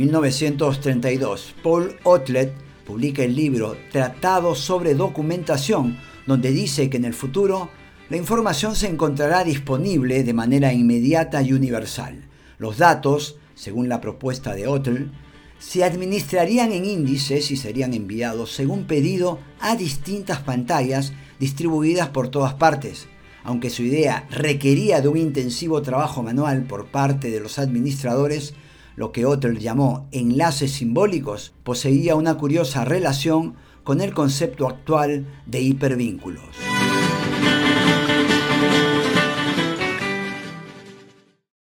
1932, Paul Otlet publica el libro Tratado sobre Documentación, donde dice que en el futuro la información se encontrará disponible de manera inmediata y universal. Los datos, según la propuesta de Ottel, se administrarían en índices y serían enviados según pedido a distintas pantallas distribuidas por todas partes. Aunque su idea requería de un intensivo trabajo manual por parte de los administradores, lo que Ottel llamó enlaces simbólicos poseía una curiosa relación con el concepto actual de hipervínculos.